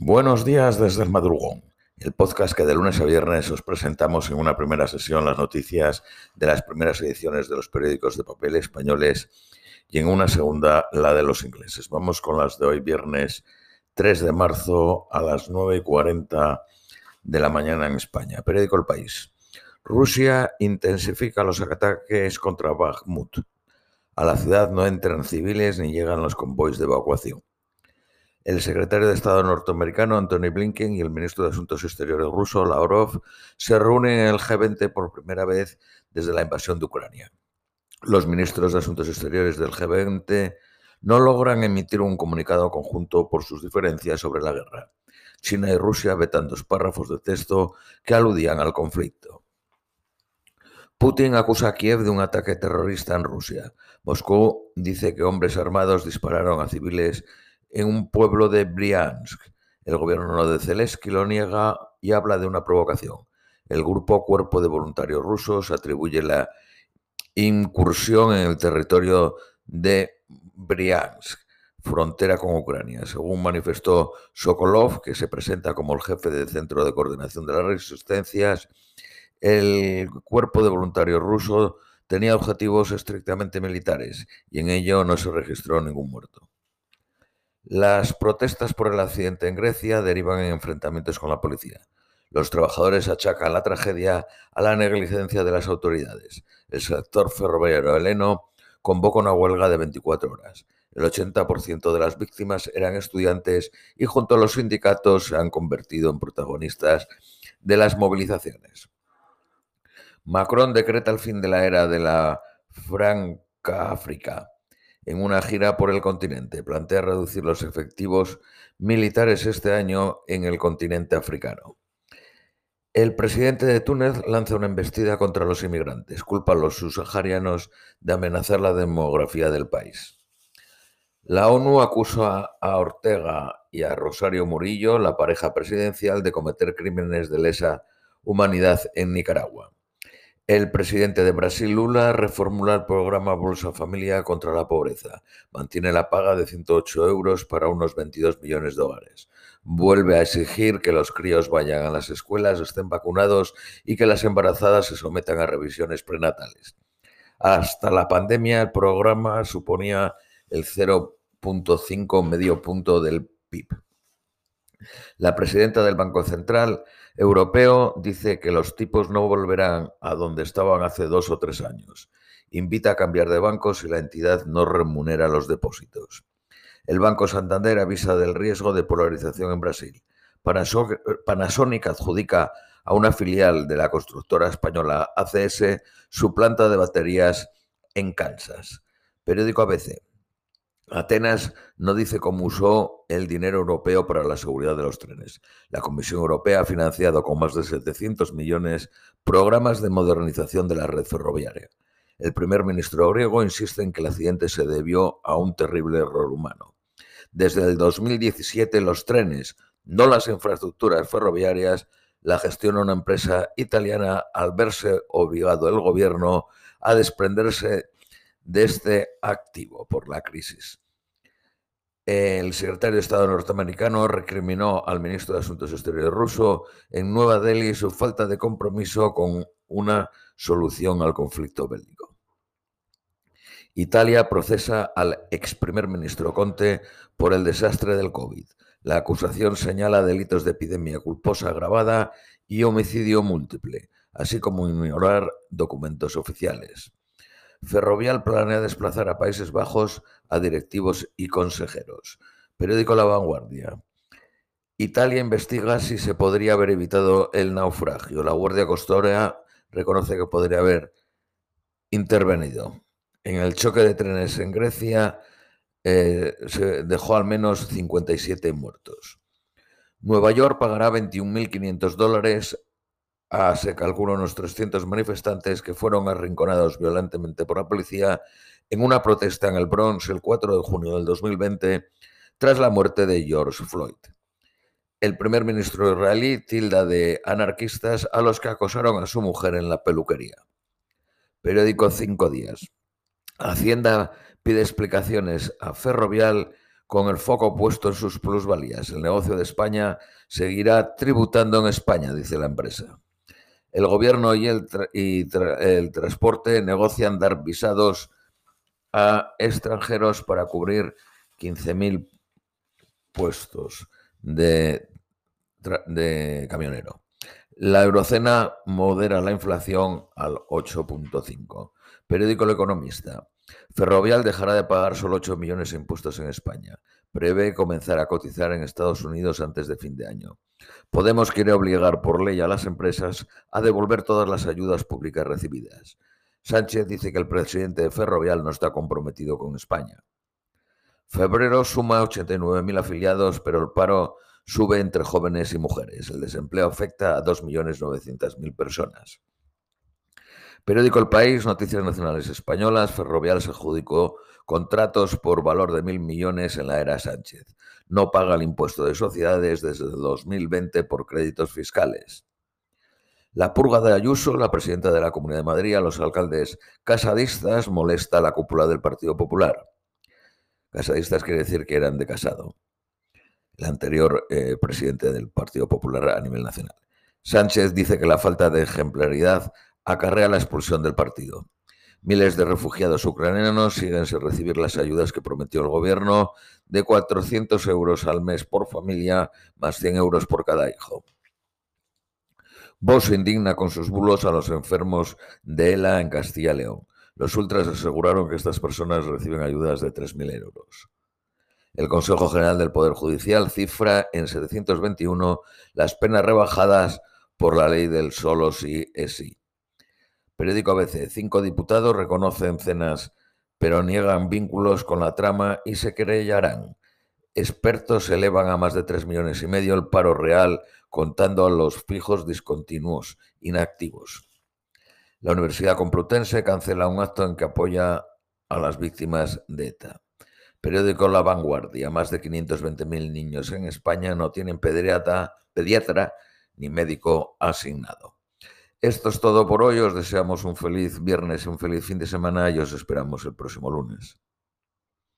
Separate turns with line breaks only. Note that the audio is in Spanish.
Buenos días desde el madrugón, el podcast que de lunes a viernes os presentamos en una primera sesión las noticias de las primeras ediciones de los periódicos de papel españoles y en una segunda la de los ingleses. Vamos con las de hoy, viernes 3 de marzo a las 9 y 40 de la mañana en España. Periódico El País. Rusia intensifica los ataques contra Bakhmut. A la ciudad no entran civiles ni llegan los convoys de evacuación. El secretario de Estado norteamericano Anthony Blinken y el ministro de Asuntos Exteriores ruso Lavrov se reúnen en el G20 por primera vez desde la invasión de Ucrania. Los ministros de Asuntos Exteriores del G20 no logran emitir un comunicado conjunto por sus diferencias sobre la guerra. China y Rusia vetan dos párrafos de texto que aludían al conflicto. Putin acusa a Kiev de un ataque terrorista en Rusia. Moscú dice que hombres armados dispararon a civiles en un pueblo de Briansk. El gobierno de Zelensky lo niega y habla de una provocación. El grupo Cuerpo de Voluntarios Rusos atribuye la incursión en el territorio de Briansk, frontera con Ucrania. Según manifestó Sokolov, que se presenta como el jefe del Centro de Coordinación de las Resistencias, el Cuerpo de Voluntarios Ruso tenía objetivos estrictamente militares y en ello no se registró ningún muerto. Las protestas por el accidente en Grecia derivan en enfrentamientos con la policía. Los trabajadores achacan la tragedia a la negligencia de las autoridades. El sector ferroviario heleno convoca una huelga de 24 horas. El 80% de las víctimas eran estudiantes y junto a los sindicatos se han convertido en protagonistas de las movilizaciones. Macron decreta el fin de la era de la Franca África en una gira por el continente. Plantea reducir los efectivos militares este año en el continente africano. El presidente de Túnez lanza una embestida contra los inmigrantes. Culpa a los subsaharianos de amenazar la demografía del país. La ONU acusa a Ortega y a Rosario Murillo, la pareja presidencial, de cometer crímenes de lesa humanidad en Nicaragua. El presidente de Brasil, Lula, reformula el programa Bolsa Familia contra la pobreza. Mantiene la paga de 108 euros para unos 22 millones de dólares. Vuelve a exigir que los críos vayan a las escuelas, estén vacunados y que las embarazadas se sometan a revisiones prenatales. Hasta la pandemia, el programa suponía el 0.5 medio punto del PIB. La presidenta del Banco Central Europeo dice que los tipos no volverán a donde estaban hace dos o tres años. Invita a cambiar de banco si la entidad no remunera los depósitos. El Banco Santander avisa del riesgo de polarización en Brasil. Panasonic adjudica a una filial de la constructora española ACS su planta de baterías en Kansas. Periódico ABC. Atenas no dice cómo usó el dinero europeo para la seguridad de los trenes. La Comisión Europea ha financiado con más de 700 millones programas de modernización de la red ferroviaria. El primer ministro griego insiste en que el accidente se debió a un terrible error humano. Desde el 2017 los trenes, no las infraestructuras ferroviarias, la gestiona una empresa italiana al verse obligado el gobierno a desprenderse de este activo por la crisis. El secretario de Estado norteamericano recriminó al ministro de Asuntos Exteriores ruso en Nueva Delhi su falta de compromiso con una solución al conflicto bélico. Italia procesa al ex primer ministro Conte por el desastre del COVID. La acusación señala delitos de epidemia culposa agravada y homicidio múltiple, así como ignorar documentos oficiales. Ferrovial planea desplazar a Países Bajos a directivos y consejeros. Periódico La Vanguardia. Italia investiga si se podría haber evitado el naufragio. La Guardia Costera reconoce que podría haber intervenido. En el choque de trenes en Grecia eh, se dejó al menos 57 muertos. Nueva York pagará 21.500 dólares a, se calcula, unos 300 manifestantes que fueron arrinconados violentamente por la policía en una protesta en el Bronx el 4 de junio del 2020 tras la muerte de George Floyd. El primer ministro israelí tilda de anarquistas a los que acosaron a su mujer en la peluquería. Periódico Cinco Días. Hacienda pide explicaciones a Ferrovial con el foco puesto en sus plusvalías. El negocio de España seguirá tributando en España, dice la empresa. El gobierno y el, transporte negocian dar visados a extranjeros para cubrir 15.000 puestos de, de camionero. La eurocena modera la inflación al 8.5. Periódico El Economista. Ferrovial dejará de pagar solo 8 millones de impuestos en España. Prevé comenzar a cotizar en Estados Unidos antes de fin de año. Podemos quiere obligar por ley a las empresas a devolver todas las ayudas públicas recibidas. Sánchez dice que el presidente de Ferrovial no está comprometido con España. Febrero suma 89.000 afiliados, pero el paro sube entre jóvenes y mujeres. El desempleo afecta a 2.900.000 personas. Periódico El País, Noticias Nacionales Españolas, Ferrovial se adjudicó contratos por valor de mil millones en la era Sánchez. No paga el impuesto de sociedades desde 2020 por créditos fiscales. La purga de Ayuso, la presidenta de la Comunidad de Madrid, a los alcaldes casadistas molesta a la cúpula del Partido Popular. Casadistas quiere decir que eran de casado. El anterior eh, presidente del Partido Popular a nivel nacional. Sánchez dice que la falta de ejemplaridad acarrea la expulsión del partido. Miles de refugiados ucranianos siguen sin recibir las ayudas que prometió el gobierno de 400 euros al mes por familia, más 100 euros por cada hijo. Vox indigna con sus bulos a los enfermos de ELA en Castilla y León. Los ultras aseguraron que estas personas reciben ayudas de 3.000 euros. El Consejo General del Poder Judicial cifra en 721 las penas rebajadas por la ley del solo sí es sí. Periódico ABC. Cinco diputados reconocen cenas, pero niegan vínculos con la trama y se querellarán. Expertos elevan a más de tres millones y medio el paro real, contando a los fijos discontinuos, inactivos. La Universidad Complutense cancela un acto en que apoya a las víctimas de ETA. Periódico La Vanguardia. Más de 520.000 niños en España no tienen pediatra, pediatra ni médico asignado. Esto es todo por hoy. Os deseamos un feliz viernes y un feliz fin de semana y os esperamos el próximo lunes.